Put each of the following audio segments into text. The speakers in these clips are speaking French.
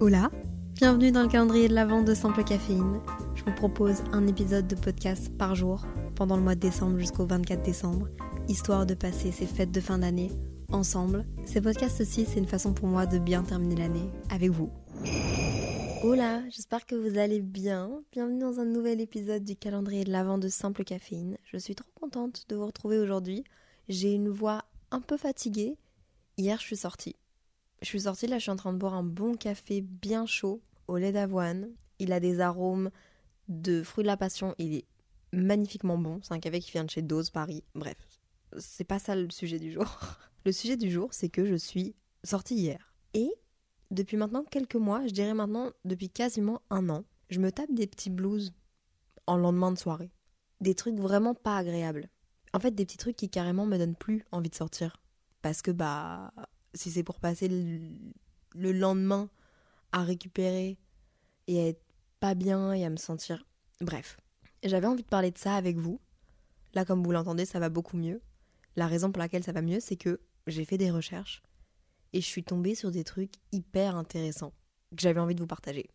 Hola, bienvenue dans le calendrier de l'avant de Simple Caféine. Je vous propose un épisode de podcast par jour pendant le mois de décembre jusqu'au 24 décembre, histoire de passer ces fêtes de fin d'année ensemble. Ces podcasts aussi, c'est une façon pour moi de bien terminer l'année avec vous. Hola, j'espère que vous allez bien. Bienvenue dans un nouvel épisode du calendrier de l'avant de Simple Caféine. Je suis trop contente de vous retrouver aujourd'hui. J'ai une voix un peu fatiguée. Hier, je suis sortie. Je suis sortie, là, je suis en train de boire un bon café bien chaud au lait d'avoine. Il a des arômes de fruits de la passion. Il est magnifiquement bon. C'est un café qui vient de chez Dose Paris. Bref, c'est pas ça le sujet du jour. Le sujet du jour, c'est que je suis sortie hier. Et depuis maintenant quelques mois, je dirais maintenant depuis quasiment un an, je me tape des petits blues en lendemain de soirée. Des trucs vraiment pas agréables. En fait, des petits trucs qui carrément me donnent plus envie de sortir. Parce que, bah, si c'est pour passer le, le lendemain à récupérer et à être pas bien et à me sentir. Bref. J'avais envie de parler de ça avec vous. Là, comme vous l'entendez, ça va beaucoup mieux. La raison pour laquelle ça va mieux, c'est que j'ai fait des recherches et je suis tombée sur des trucs hyper intéressants que j'avais envie de vous partager.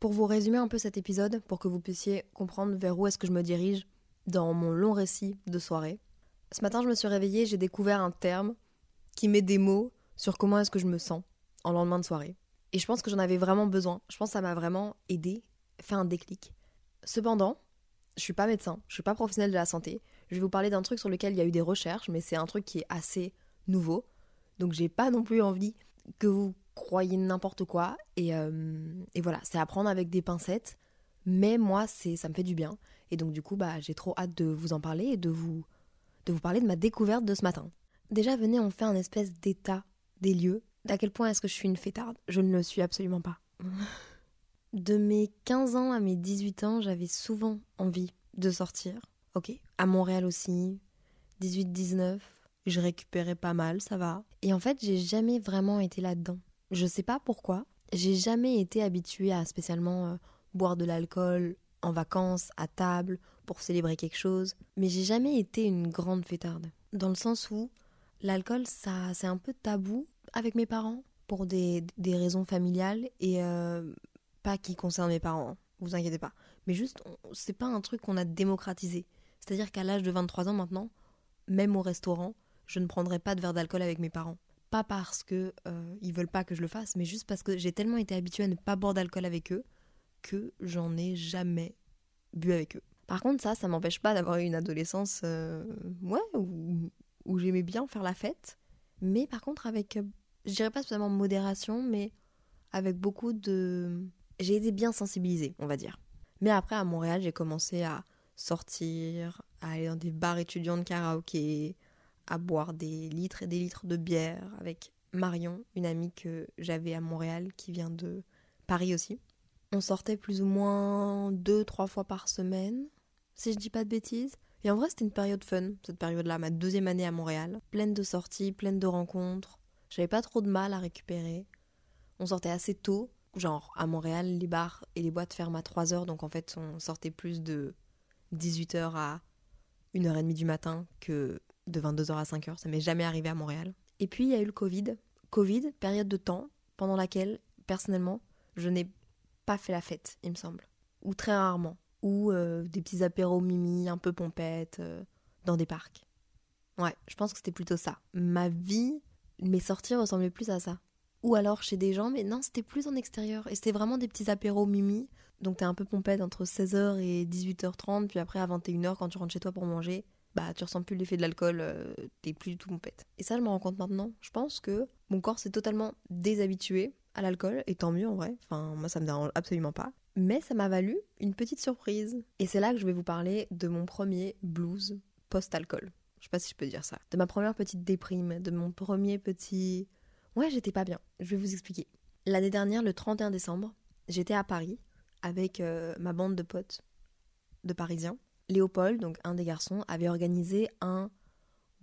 Pour vous résumer un peu cet épisode, pour que vous puissiez comprendre vers où est-ce que je me dirige dans mon long récit de soirée, ce matin je me suis réveillée, j'ai découvert un terme qui met des mots sur comment est-ce que je me sens en lendemain de soirée. Et je pense que j'en avais vraiment besoin. Je pense que ça m'a vraiment aidé, fait un déclic. Cependant, je suis pas médecin, je suis pas professionnelle de la santé. Je vais vous parler d'un truc sur lequel il y a eu des recherches, mais c'est un truc qui est assez nouveau. Donc j'ai pas non plus envie que vous croyiez n'importe quoi. Et, euh, et voilà, c'est à prendre avec des pincettes. Mais moi, c'est ça me fait du bien. Et donc du coup, bah, j'ai trop hâte de vous en parler et de vous, de vous parler de ma découverte de ce matin. Déjà, venez, on fait un espèce d'état des lieux. D'à quel point est-ce que je suis une fêtarde? Je ne le suis absolument pas. De mes 15 ans à mes 18 ans, j'avais souvent envie de sortir. Ok, à Montréal aussi, 18-19, je récupérais pas mal, ça va. Et en fait, j'ai jamais vraiment été là-dedans. Je sais pas pourquoi, j'ai jamais été habituée à spécialement euh, boire de l'alcool en vacances, à table, pour célébrer quelque chose, mais j'ai jamais été une grande fêtarde. Dans le sens où l'alcool, ça, c'est un peu tabou avec mes parents pour des, raisons familiales et euh, pas qui concernent mes parents, hein, vous inquiétez pas. Mais juste, c'est pas un truc qu'on a démocratisé. C'est-à-dire qu'à l'âge de 23 ans maintenant, même au restaurant, je ne prendrai pas de verre d'alcool avec mes parents. Pas parce que euh, ils veulent pas que je le fasse, mais juste parce que j'ai tellement été habituée à ne pas boire d'alcool avec eux que j'en ai jamais bu avec eux. Par contre, ça, ça m'empêche pas d'avoir eu une adolescence, euh, ouais, où, où j'aimais bien faire la fête. Mais par contre, avec, euh, je dirais pas spécialement modération, mais avec beaucoup de. J'ai été bien sensibilisée, on va dire. Mais après, à Montréal, j'ai commencé à sortir, à aller dans des bars étudiants de karaoké, à boire des litres et des litres de bière avec Marion, une amie que j'avais à Montréal qui vient de Paris aussi. On sortait plus ou moins deux, trois fois par semaine, si je dis pas de bêtises. Et en vrai, c'était une période fun, cette période-là, ma deuxième année à Montréal. Pleine de sorties, pleine de rencontres. J'avais pas trop de mal à récupérer. On sortait assez tôt. Genre, à Montréal, les bars et les boîtes ferment à 3 heures, donc en fait, on sortait plus de 18h à 1h30 du matin que de 22h à 5h. Ça m'est jamais arrivé à Montréal. Et puis, il y a eu le Covid. Covid, période de temps pendant laquelle, personnellement, je n'ai pas fait la fête, il me semble. Ou très rarement. Ou euh, des petits apéros mimi, un peu pompettes, euh, dans des parcs. Ouais, je pense que c'était plutôt ça. Ma vie, mes sorties ressemblaient plus à ça. Ou alors chez des gens, mais non, c'était plus en extérieur. Et c'était vraiment des petits apéros mimi. Donc t'es un peu pompette entre 16h et 18h30, puis après à 21h, quand tu rentres chez toi pour manger, bah tu ressens plus l'effet de l'alcool, euh, t'es plus du tout pompette. Et ça, je me rends compte maintenant. Je pense que mon corps s'est totalement déshabitué à l'alcool, et tant mieux en vrai. Enfin, moi ça me dérange absolument pas. Mais ça m'a valu une petite surprise. Et c'est là que je vais vous parler de mon premier blues post-alcool. Je sais pas si je peux dire ça. De ma première petite déprime, de mon premier petit. Ouais, j'étais pas bien. Je vais vous expliquer. L'année dernière, le 31 décembre, j'étais à Paris avec euh, ma bande de potes de Parisiens. Léopold, donc un des garçons, avait organisé un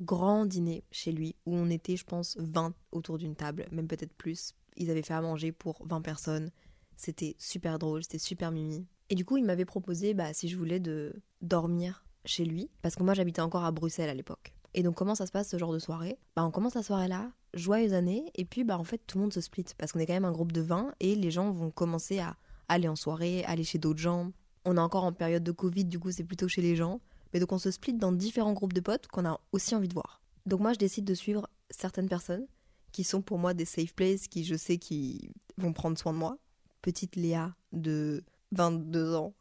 grand dîner chez lui où on était, je pense, 20 autour d'une table, même peut-être plus. Ils avaient fait à manger pour 20 personnes. C'était super drôle, c'était super mimi. Et du coup, il m'avait proposé bah, si je voulais de dormir chez lui, parce que moi j'habitais encore à Bruxelles à l'époque. Et donc comment ça se passe ce genre de soirée? Bah on commence la soirée là, joyeuse année, et puis bah en fait tout le monde se split, parce qu'on est quand même un groupe de 20, et les gens vont commencer à aller en soirée, aller chez d'autres gens. On est encore en période de Covid, du coup c'est plutôt chez les gens. Mais donc on se split dans différents groupes de potes qu'on a aussi envie de voir. Donc moi je décide de suivre certaines personnes qui sont pour moi des safe places, qui je sais qui vont prendre soin de moi. Petite Léa de 22 ans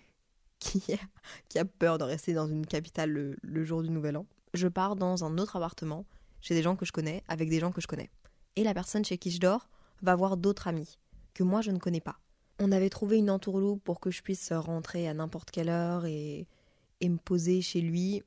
qui a, peur de rester dans une capitale le, jour du nouvel an. Je pars dans un autre appartement chez des gens que je connais, avec des gens que je connais. Et la personne chez qui je dors va voir d'autres amis que moi je ne connais pas. On avait trouvé une entourloupe pour que je puisse rentrer à n'importe quelle heure et me poser chez lui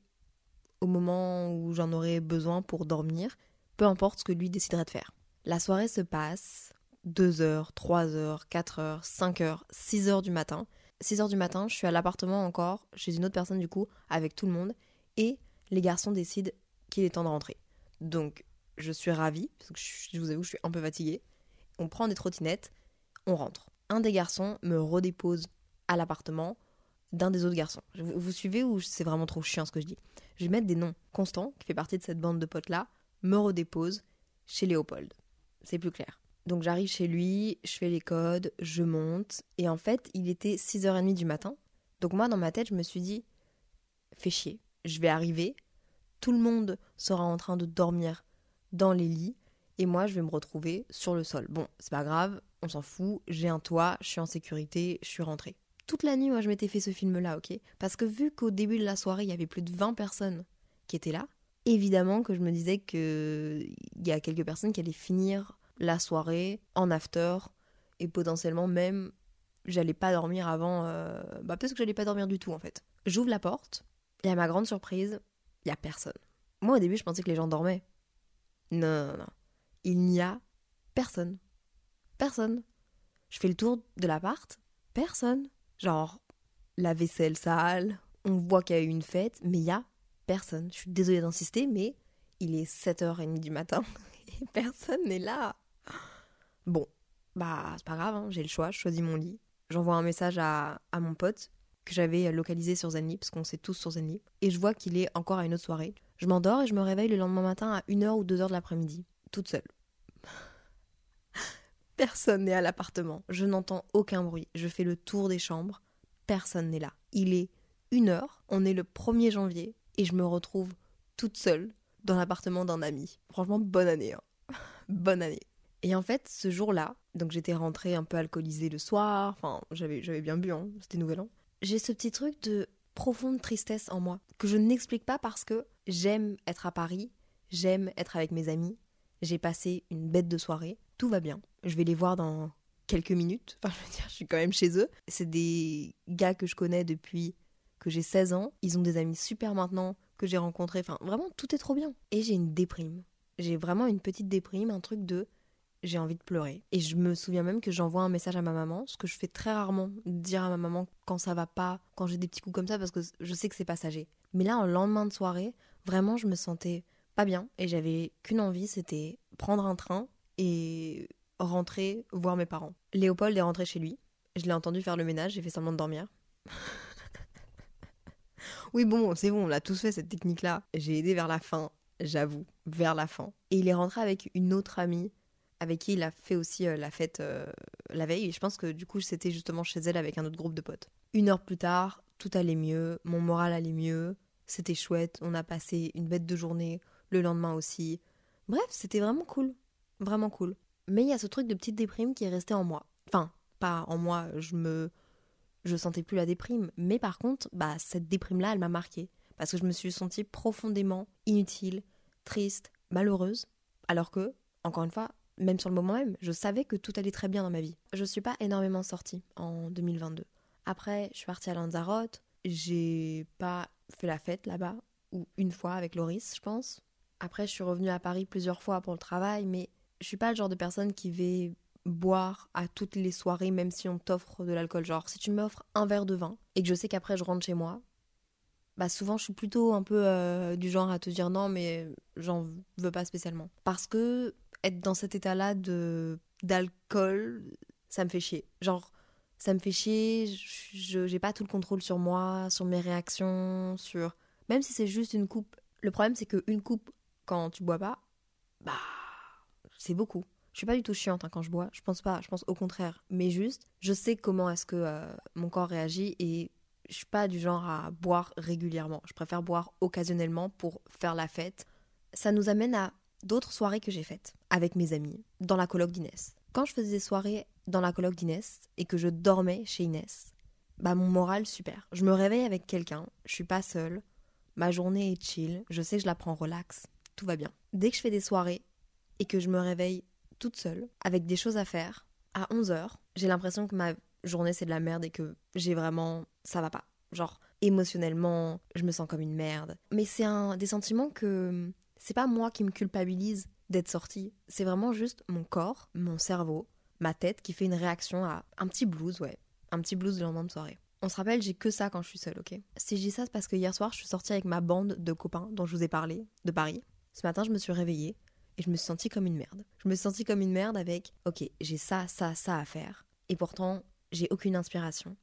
au moment où j'en aurais besoin pour dormir, peu importe ce que lui déciderait de faire. La soirée se passe 2 heures, 3 heures, 4 heures, 5 heures, 6 heures du matin. 6 heures du matin, je suis à l'appartement encore, chez une autre personne du coup, avec tout le monde, et les garçons décident qu'il est temps de rentrer. Donc, je suis ravie, parce que je vous avoue, je suis un peu fatiguée. On prend des trottinettes, on rentre. Un des garçons me redépose à l'appartement d'un des autres garçons. Vous, vous suivez ou c'est vraiment trop chiant ce que je dis? Je vais mettre des noms. Constant, qui fait partie de cette bande de potes-là, me redépose chez Léopold. C'est plus clair. Donc j'arrive chez lui, je fais les codes, je monte, et en fait, il était 6h30 du matin. Donc moi, dans ma tête, je me suis dit, fais chier, je vais arriver, tout le monde sera en train de dormir dans les lits, et moi, je vais me retrouver sur le sol. Bon, c'est pas grave, on s'en fout, j'ai un toit, je suis en sécurité, je suis rentrée. Toute la nuit, moi, je m'étais fait ce film-là, ok? Parce que vu qu'au début de la soirée, il y avait plus de 20 personnes qui étaient là, évidemment que je me disais qu'il y a quelques personnes qui allaient finir la soirée en after et potentiellement même j'allais pas dormir avant euh, bah peut-être que j'allais pas dormir du tout en fait. J'ouvre la porte et à ma grande surprise il y a personne. Moi au début je pensais que les gens dormaient. Non non non il n'y a personne. Personne. Je fais le tour de l'appart personne. Genre la vaisselle sale on voit qu'il y a eu une fête mais il y a personne. Je suis désolée d'insister mais il est 7h30 du matin et personne n'est là Bon, bah c'est pas grave, hein, j'ai le choix, je choisis mon lit. J'envoie un message à, à mon pote que j'avais localisé sur Zenly, parce qu'on sait tous sur Zenly, et je vois qu'il est encore à une autre soirée. Je m'endors et je me réveille le lendemain matin à 1h ou 2h de l'après-midi, toute seule. Personne n'est à l'appartement, je n'entends aucun bruit, je fais le tour des chambres, personne n'est là. Il est 1h, on est le 1er janvier, et je me retrouve toute seule dans l'appartement d'un ami. Franchement, bonne année. Hein. bonne année. Et en fait, ce jour-là, donc j'étais rentrée un peu alcoolisée le soir, enfin j'avais, bien bu, hein, c'était nouvel an. J'ai ce petit truc de profonde tristesse en moi, que je n'explique pas parce que j'aime être à Paris, j'aime être avec mes amis, j'ai passé une bête de soirée, tout va bien. Je vais les voir dans quelques minutes, enfin je veux dire, je suis quand même chez eux. C'est des gars que je connais depuis que j'ai 16 ans, ils ont des amis super maintenant que j'ai rencontrés, enfin vraiment tout est trop bien. Et j'ai une déprime. J'ai vraiment une petite déprime, un truc de j'ai envie de pleurer. Et je me souviens même que j'envoie un message à ma maman, ce que je fais très rarement, dire à ma maman quand ça va pas, quand j'ai des petits coups comme ça, parce que je sais que c'est passager. Mais là, en lendemain de soirée, vraiment, je me sentais pas bien et j'avais qu'une envie, c'était prendre un train et rentrer voir mes parents. Léopold est rentré chez lui. Je l'ai entendu faire le ménage, j'ai fait semblant de dormir. oui, bon, c'est bon, on l'a tous fait cette technique-là. J'ai aidé vers la fin, j'avoue, vers la fin. Et il est rentré avec une autre amie avec qui il a fait aussi euh, la fête euh, la veille. Et je pense que du coup, c'était justement chez elle avec un autre groupe de potes. Une heure plus tard, tout allait mieux, mon moral allait mieux, c'était chouette, on a passé une bête de journée, le lendemain aussi. Bref, c'était vraiment cool, vraiment cool. Mais il y a ce truc de petite déprime qui est resté en moi. Enfin, pas en moi, je me. Je sentais plus la déprime. Mais par contre, bah, cette déprime-là, elle m'a marquée. Parce que je me suis sentie profondément inutile, triste, malheureuse. Alors que, encore une fois, même sur le moment même, je savais que tout allait très bien dans ma vie. Je suis pas énormément sortie en 2022. Après, je suis partie à Lanzarote, j'ai pas fait la fête là-bas. ou une fois avec Loris, je pense. Après, je suis revenue à Paris plusieurs fois pour le travail, mais je suis pas le genre de personne qui va boire à toutes les soirées, même si on t'offre de l'alcool. Genre, si tu m'offres un verre de vin et que je sais qu'après je rentre chez moi, bah souvent je suis plutôt un peu euh, du genre à te dire non, mais j'en veux pas spécialement. Parce que être dans cet état-là de d'alcool, ça me fait chier. Genre, ça me fait chier, je j'ai pas tout le contrôle sur moi, sur mes réactions, sur. Même si c'est juste une coupe. Le problème, c'est qu'une coupe, quand tu bois pas, bah. C'est beaucoup. Je suis pas du tout chiante hein, quand je bois, je pense pas, je pense au contraire. Mais juste, je sais comment est-ce que euh, mon corps réagit et je suis pas du genre à boire régulièrement. Je préfère boire occasionnellement pour faire la fête. Ça nous amène à d'autres soirées que j'ai faites avec mes amis dans la coloc d'Inès. Quand je faisais des soirées dans la coloc d'Inès et que je dormais chez Inès, bah mon moral super. Je me réveille avec quelqu'un, je suis pas seule, ma journée est chill, je sais que je la prends relax, tout va bien. Dès que je fais des soirées et que je me réveille toute seule avec des choses à faire, à 11h, j'ai l'impression que ma journée c'est de la merde et que j'ai vraiment ça va pas. Genre émotionnellement, je me sens comme une merde. Mais c'est un des sentiments que c'est pas moi qui me culpabilise d'être sortie, c'est vraiment juste mon corps, mon cerveau, ma tête qui fait une réaction à un petit blues, ouais, un petit blues de lendemain de soirée. On se rappelle, j'ai que ça quand je suis seule, ok? Si je dis ça, c'est parce que hier soir, je suis sortie avec ma bande de copains dont je vous ai parlé, de Paris. Ce matin, je me suis réveillée et je me suis sentie comme une merde. Je me suis sentie comme une merde avec, ok, j'ai ça, ça, ça à faire. Et pourtant, j'ai aucune inspiration.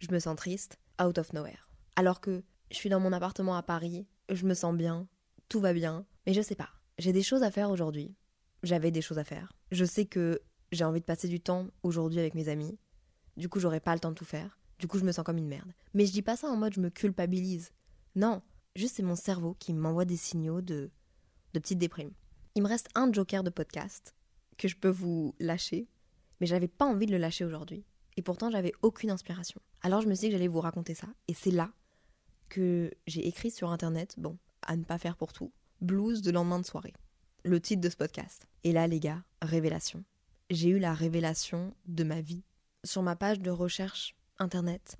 Je me sens triste, out of nowhere. Alors que je suis dans mon appartement à Paris, je me sens bien, tout va bien, mais je sais pas. J'ai des choses à faire aujourd'hui. J'avais des choses à faire. Je sais que j'ai envie de passer du temps aujourd'hui avec mes amis. Du coup, j'aurai pas le temps de tout faire. Du coup, je me sens comme une merde. Mais je dis pas ça en mode je me culpabilise. Non, juste c'est mon cerveau qui m'envoie des signaux de, de petite déprime. Il me reste un joker de podcast que je peux vous lâcher, mais j'avais pas envie de le lâcher aujourd'hui. Et pourtant, j'avais aucune inspiration. Alors, je me suis dit que j'allais vous raconter ça. Et c'est là que j'ai écrit sur internet, bon, à ne pas faire pour tout, blues de lendemain de soirée. Le titre de ce podcast. Et là, les gars, révélation. J'ai eu la révélation de ma vie. Sur ma page de recherche internet,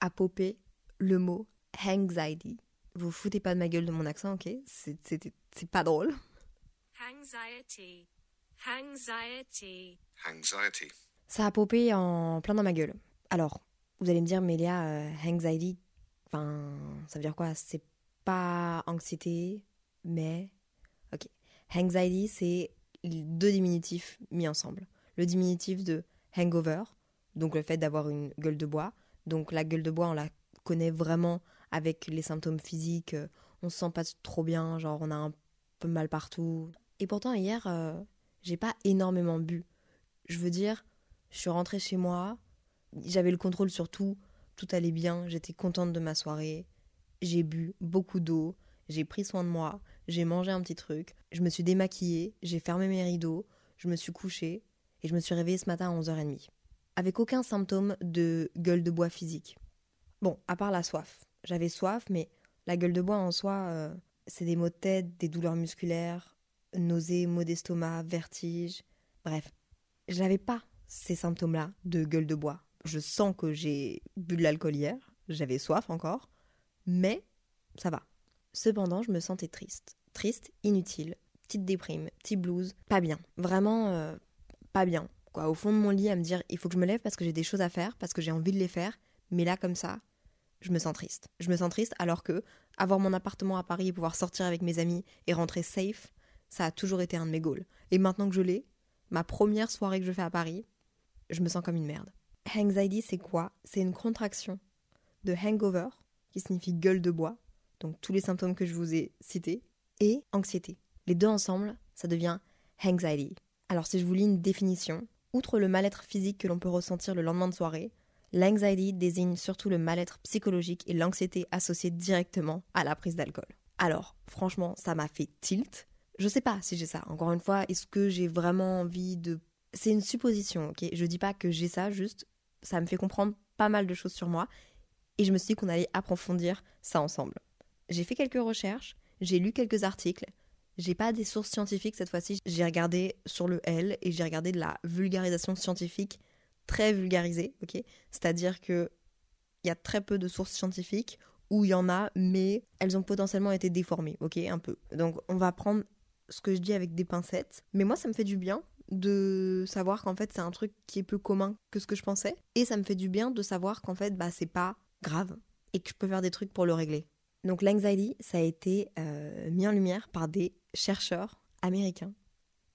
a popé le mot anxiety. Vous foutez pas de ma gueule de mon accent, ok? C'est pas drôle. Anxiety. Anxiety. Anxiety. Ça a popé en plein dans ma gueule. Alors, vous allez me dire, mais Léa, euh, anxiety, enfin, ça veut dire quoi? C'est pas anxiété, mais. Ok. Anxiety, c'est deux diminutifs mis ensemble. Le diminutif de hangover, donc le fait d'avoir une gueule de bois. Donc la gueule de bois, on la connaît vraiment avec les symptômes physiques. euh, On se sent pas trop bien, genre on a un peu mal partout. Et pourtant, hier, euh, j'ai pas énormément bu. Je veux dire, je suis rentrée chez moi, j'avais le contrôle sur tout, tout allait bien, j'étais contente de ma soirée, j'ai bu beaucoup d'eau, j'ai pris soin de moi, j'ai mangé un petit truc, je me suis démaquillée, j'ai fermé mes rideaux, je me suis couchée et je me suis réveillée ce matin à 11h30. Avec aucun symptôme de gueule de bois physique. Bon, à part la soif. J'avais soif, mais la gueule de bois en soi, euh, c'est des maux de tête, des douleurs musculaires, nausées, maux d'estomac, vertiges. Bref, je n'avais pas ces symptômes-là de gueule de bois. Je sens que j'ai bu de l'alcool hier, j'avais soif encore, mais ça va. Cependant, je me sentais triste. Triste, inutile, petite déprime, petit blues, pas bien. Vraiment euh, pas bien. Quoi, au fond de mon lit à me dire il faut que je me lève parce que j'ai des choses à faire, parce que j'ai envie de les faire, mais là comme ça, je me sens triste. Je me sens triste alors que avoir mon appartement à Paris et pouvoir sortir avec mes amis et rentrer safe, ça a toujours été un de mes goals. Et maintenant que je l'ai, ma première soirée que je fais à Paris, je me sens comme une merde. Anxiety, c'est quoi? C'est une contraction de hangover, qui signifie gueule de bois, donc tous les symptômes que je vous ai cités, et anxiété. Les deux ensemble, ça devient anxiety. Alors si je vous lis une définition, outre le mal-être physique que l'on peut ressentir le lendemain de soirée, l'anxiety désigne surtout le mal-être psychologique et l'anxiété associée directement à la prise d'alcool. Alors, franchement, ça m'a fait tilt. Je sais pas si j'ai ça. Encore une fois, est-ce que j'ai vraiment envie de c'est une supposition, ok? Je dis pas que j'ai ça, juste ça me fait comprendre pas mal de choses sur moi et je me suis dit qu'on allait approfondir ça ensemble. J'ai fait quelques recherches, j'ai lu quelques articles, j'ai pas des sources scientifiques cette fois-ci, j'ai regardé sur le L et j'ai regardé de la vulgarisation scientifique très vulgarisée, ok? C'est-à-dire que il y a très peu de sources scientifiques où il y en a, mais elles ont potentiellement été déformées, ok, un peu. Donc on va prendre ce que je dis avec des pincettes. Mais moi, ça me fait du bien de savoir qu'en fait, c'est un truc qui est plus commun que ce que je pensais. Et ça me fait du bien de savoir qu'en fait, bah, c'est pas grave et que je peux faire des trucs pour le régler. Donc l'anxiety, ça a été euh, mis en lumière par des chercheurs américains.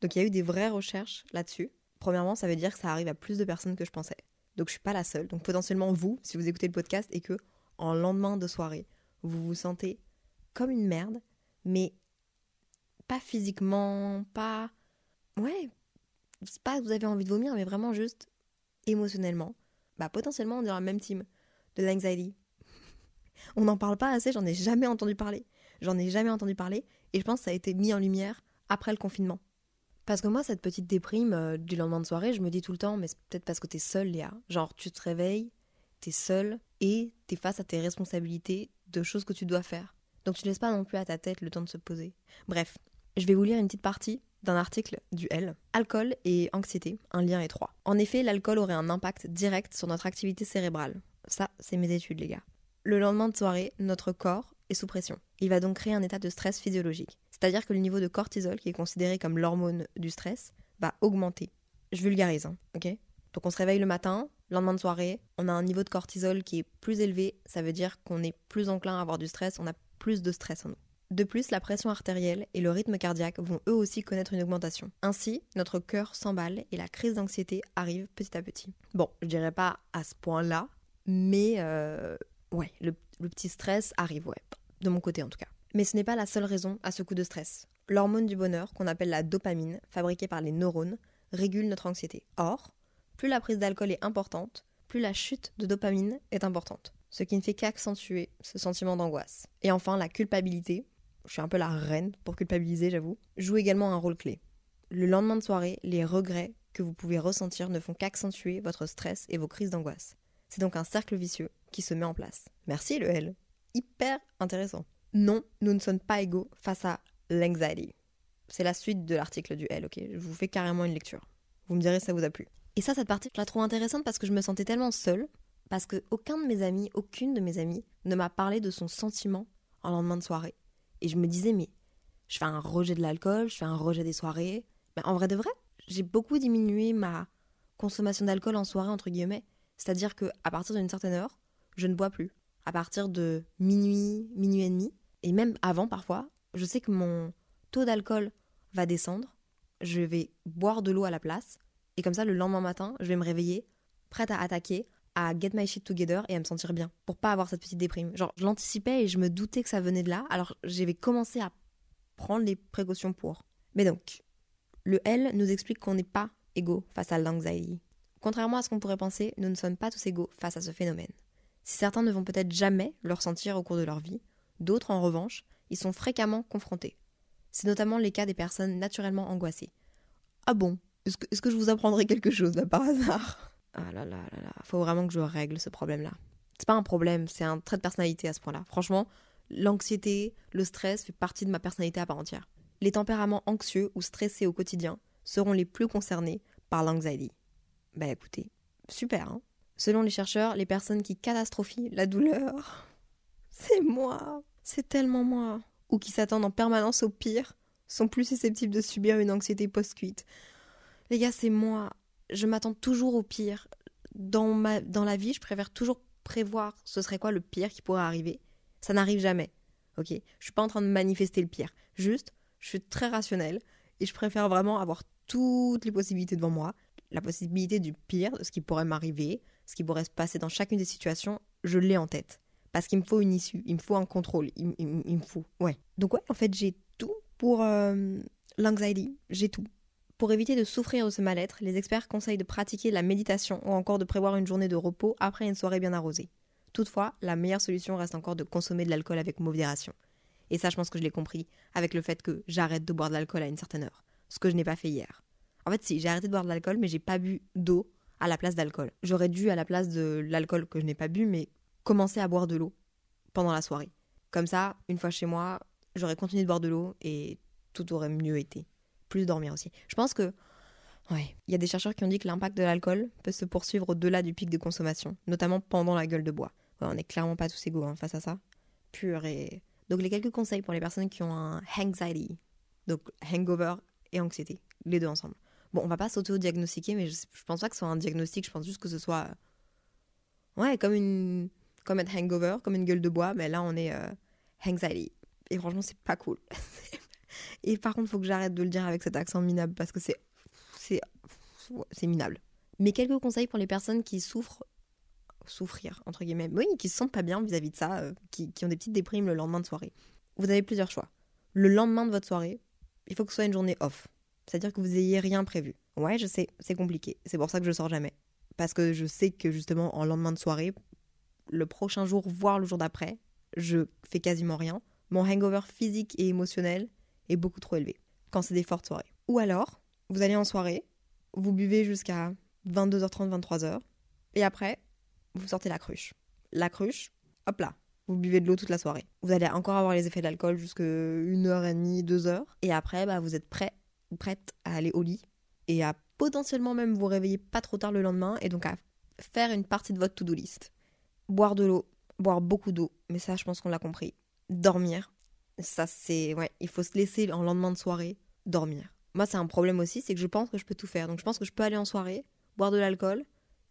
Donc il y a eu des vraies recherches là-dessus. Premièrement, ça veut dire que ça arrive à plus de personnes que je pensais. Donc je suis pas la seule. Donc potentiellement vous, si vous écoutez le podcast et que en lendemain de soirée, vous vous sentez comme une merde, mais pas physiquement, pas ouais, c'est pas que vous avez envie de vomir, mais vraiment juste émotionnellement, bah potentiellement on est dans la même team de l'anxiety. On n'en parle pas assez, j'en ai jamais entendu parler. J'en ai jamais entendu parler et je pense que ça a été mis en lumière après le confinement. Parce que moi, cette petite déprime euh, du lendemain de soirée, je me dis tout le temps, mais c'est peut-être parce que t'es seule, Léa. Genre, tu te réveilles, t'es seule et t'es face à tes responsabilités de choses que tu dois faire. Donc tu laisses pas non plus à ta tête le temps de se poser. Bref, je vais vous lire une petite partie d'un article du L. Alcool et anxiété, un lien étroit. En effet, l'alcool aurait un impact direct sur notre activité cérébrale. Ça, c'est mes études, les gars. Le lendemain de soirée, notre corps est sous pression. Il va donc créer un état de stress physiologique. C'est-à-dire que le niveau de cortisol, qui est considéré comme l'hormone du stress, va augmenter. Je vulgarise, hein, ok? Donc on se réveille le matin, lendemain de soirée, on a un niveau de cortisol qui est plus élevé, ça veut dire qu'on est plus enclin à avoir du stress, on a plus de stress en nous. De plus, la pression artérielle et le rythme cardiaque vont eux aussi connaître une augmentation. Ainsi, notre cœur s'emballe et la crise d'anxiété arrive petit à petit. Bon, je dirais pas à ce point-là, mais euh, ouais, le, petit stress arrive, ouais, de mon côté en tout cas. Mais ce n'est pas la seule raison à ce coup de stress. L'hormone du bonheur, qu'on appelle la dopamine, fabriquée par les neurones, régule notre anxiété. Or, plus la prise d'alcool est importante, plus la chute de dopamine est importante, ce qui ne fait qu'accentuer ce sentiment d'angoisse. Et enfin, la culpabilité, je suis un peu la reine pour culpabiliser, j'avoue, joue également un rôle clé. Le lendemain de soirée, les regrets que vous pouvez ressentir ne font qu'accentuer votre stress et vos crises d'angoisse. C'est donc un cercle vicieux qui se met en place. Merci le L. Hyper intéressant. Non, nous ne sommes pas égaux face à l'anxiety. C'est la suite de l'article du L, ok? Je vous fais carrément une lecture. Vous me direz si ça vous a plu. Et ça, cette partie, je la trouve intéressante parce que je me sentais tellement seule, parce que aucun de mes amis, aucune de mes amies ne m'a parlé de son sentiment en lendemain de soirée. Et je me disais, mais je fais un rejet de l'alcool, je fais un rejet des soirées. Mais en vrai de vrai, j'ai beaucoup diminué ma consommation d'alcool en soirée, entre guillemets. C'est-à-dire que à partir d'une certaine heure, je ne bois plus. À partir de minuit, minuit et demi, et même avant parfois, je sais que mon taux d'alcool va descendre. Je vais boire de l'eau à la place. Et comme ça, le lendemain matin, je vais me réveiller, prête à attaquer, à get my shit together et à me sentir bien pour pas avoir cette petite déprime. Genre, je l'anticipais et je me doutais que ça venait de là, alors j'avais commencé à prendre les précautions pour. Mais donc, le L nous explique qu'on n'est pas égaux face à l'anxiety. Contrairement à ce qu'on pourrait penser, nous ne sommes pas tous égaux face à ce phénomène. Si certains ne vont peut-être jamais le ressentir au cours de leur vie, d'autres, en revanche, y sont fréquemment confrontés. C'est notamment les cas des personnes naturellement angoissées. Ah bon Est-ce que, je vous apprendrai quelque chose là par hasard? Ah là là là là, faut vraiment que je règle ce problème-là. C'est pas un problème, c'est un trait de personnalité à ce point-là. Franchement, l'anxiété, le stress fait partie de ma personnalité à part entière. Les tempéraments anxieux ou stressés au quotidien seront les plus concernés par l'anxiety. Bah écoutez, super, hein Selon les chercheurs, les personnes qui catastrophient la douleur, c'est moi, c'est tellement moi, ou qui s'attendent en permanence au pire, sont plus susceptibles de subir une anxiété post-cuite. Les gars, c'est moi, je m'attends toujours au pire. Dans, ma, dans la vie, je préfère toujours prévoir ce serait quoi le pire qui pourrait arriver. Ça n'arrive jamais. Ok? Je suis pas en train de manifester le pire. Juste, je suis très rationnelle et je préfère vraiment avoir toutes les possibilités devant moi. La possibilité du pire, de ce qui pourrait m'arriver, ce qui pourrait se passer dans chacune des situations, je l'ai en tête. Parce qu'il me faut une issue, il me faut un contrôle, il, me faut. Ouais. Donc, ouais, en fait, j'ai tout pour euh, l'anxiety. J'ai tout. Pour éviter de souffrir de ce mal-être, les experts conseillent de pratiquer la méditation ou encore de prévoir une journée de repos après une soirée bien arrosée. Toutefois, la meilleure solution reste encore de consommer de l'alcool avec modération. Et ça, je pense que je l'ai compris avec le fait que j'arrête de boire de l'alcool à une certaine heure. Ce que je n'ai pas fait hier. En fait, si, j'ai arrêté de boire de l'alcool, mais j'ai pas bu d'eau à la place d'alcool. J'aurais dû, à la place de l'alcool que je n'ai pas bu, mais commencer à boire de l'eau pendant la soirée. Comme ça, une fois chez moi, j'aurais continué de boire de l'eau et tout aurait mieux été plus dormir aussi. Je pense que, ouais, il y a des chercheurs qui ont dit que l'impact de l'alcool peut se poursuivre au-delà du pic de consommation, notamment pendant la gueule de bois. on n'est clairement pas tous égaux hein, face à ça. Purée. Donc les quelques conseils pour les personnes qui ont un anxiety, donc hangover et anxiété, les deux ensemble. Bon, on va pas s'auto-diagnostiquer, mais je, je pense pas que ce soit un diagnostic, je pense juste que ce soit. Ouais, comme une. Comme être hangover, comme une gueule de bois, mais là on est euh, anxiety. Et franchement, c'est pas cool. et par contre, faut que j'arrête de le dire avec cet accent minable parce que c'est. C'est. C'est minable. Mais quelques conseils pour les personnes qui souffrent. Souffrir, entre guillemets. Oui, qui se sentent pas bien vis-à-vis de ça, euh, qui, qui ont des petites déprimes le lendemain de soirée. Vous avez plusieurs choix. Le lendemain de votre soirée, il faut que ce soit une journée off. C'est-à-dire que vous ayez rien prévu. Ouais, je sais, c'est compliqué. C'est pour ça que je sors jamais. Parce que je sais que justement, en lendemain de soirée, le prochain jour, voire le jour d'après, je fais quasiment rien. Mon hangover physique et émotionnel est beaucoup trop élevé quand c'est des fortes soirées. Ou alors, vous allez en soirée, vous buvez jusqu'à 22h30, 23h, et après, vous sortez la cruche. La cruche, hop là, vous buvez de l'eau toute la soirée. Vous allez encore avoir les effets de l'alcool jusqu'à 1h30, 2h, et après, bah, vous êtes prêt prête à aller au lit et à potentiellement même vous réveiller pas trop tard le lendemain et donc à faire une partie de votre to-do list. Boire de l'eau, boire beaucoup d'eau, mais ça je pense qu'on l'a compris. Dormir, ça c'est ouais, il faut se laisser en lendemain de soirée dormir. Moi c'est un problème aussi, c'est que je pense que je peux tout faire. Donc je pense que je peux aller en soirée, boire de l'alcool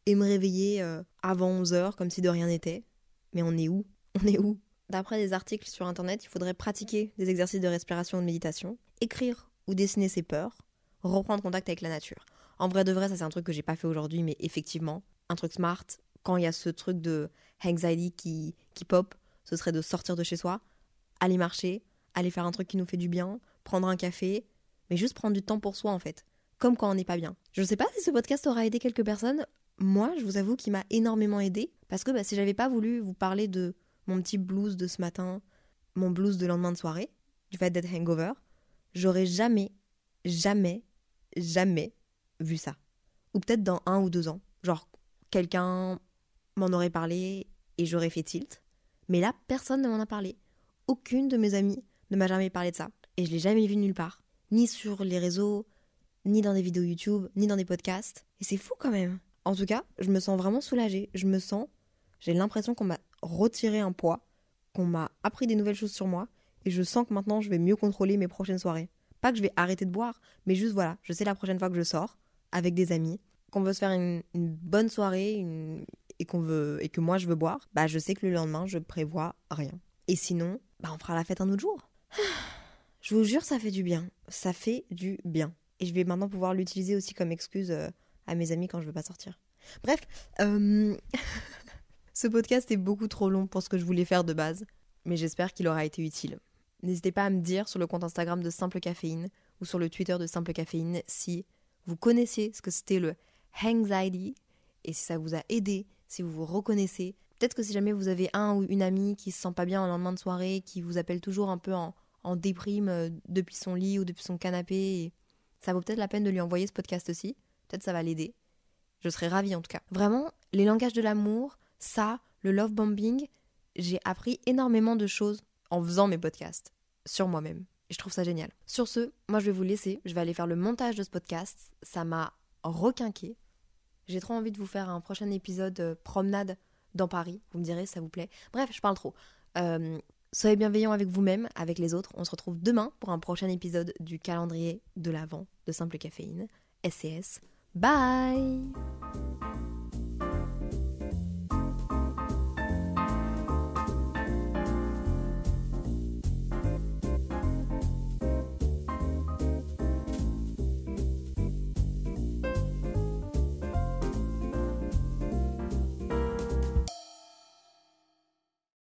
et me réveiller euh, avant 11h comme si de rien n'était. Mais on est où? On est où? D'après des articles sur internet, il faudrait pratiquer des exercices de respiration ou de méditation, écrire ou dessiner ses peurs, reprendre contact avec la nature. En vrai de vrai, ça c'est un truc que j'ai pas fait aujourd'hui, mais effectivement, un truc smart, quand il y a ce truc de anxiety qui, qui pop, ce serait de sortir de chez soi, aller marcher, aller faire un truc qui nous fait du bien, prendre un café, mais juste prendre du temps pour soi en fait, comme quand on n'est pas bien. Je ne sais pas si ce podcast aura aidé quelques personnes. Moi, je vous avoue qu'il m'a énormément aidé parce que bah, si j'avais pas voulu vous parler de mon petit blues de ce matin, mon blues de lendemain de soirée, du fait d'être hangover, j'aurais jamais, jamais, jamais vu ça. Ou peut-être dans un ou deux ans. Genre, quelqu'un m'en aurait parlé et j'aurais fait tilt. Mais là, personne ne m'en a parlé. Aucune de mes amies ne m'a jamais parlé de ça. Et je l'ai jamais vu nulle part. Ni sur les réseaux, ni dans des vidéos YouTube, ni dans des podcasts. Et c'est fou quand même. En tout cas, je me sens vraiment soulagée. Je me sens, j'ai l'impression qu'on m'a retiré un poids, qu'on m'a appris des nouvelles choses sur moi et je sens que maintenant je vais mieux contrôler mes prochaines soirées. Pas que je vais arrêter de boire, mais juste voilà, je sais la prochaine fois que je sors avec des amis, qu'on veut se faire une, bonne soirée et qu'on veut et que moi je veux boire, bah je sais que le lendemain je prévois rien. Et sinon, bah on fera la fête un autre jour. Je vous jure, ça fait du bien. Ça fait du bien. Et je vais maintenant pouvoir l'utiliser aussi comme excuse euh, à mes amis quand je veux pas sortir. Bref, euh, ce podcast est beaucoup trop long pour ce que je voulais faire de base, mais j'espère qu'il aura été utile. N'hésitez pas à me dire sur le compte Instagram de Simple Caféine ou sur le Twitter de Simple Caféine si vous connaissiez ce que c'était le anxiety et si ça vous a aidé, si vous vous reconnaissez. Peut-être que si jamais vous avez un ou une amie qui se sent pas bien en lendemain de soirée, qui vous appelle toujours un peu en, déprime euh, depuis son lit ou depuis son canapé, ça vaut peut-être la peine de lui envoyer ce podcast aussi. Peut-être ça va l'aider. Je serais ravie en tout cas. Vraiment, les langages de l'amour, ça, le love bombing, j'ai appris énormément de choses en faisant mes podcasts sur moi-même. Et je trouve ça génial. Sur ce, moi je vais vous laisser. Je vais aller faire le montage de ce podcast. Ça m'a requinqué. J'ai trop envie de vous faire un prochain épisode euh, promenade dans Paris. Vous me direz ça vous plaît. Bref, je parle trop. Euh, soyez bienveillants avec vous-même, avec les autres. On se retrouve demain pour un prochain épisode du calendrier de l'Avent de Simple Caféine. SCS. Bye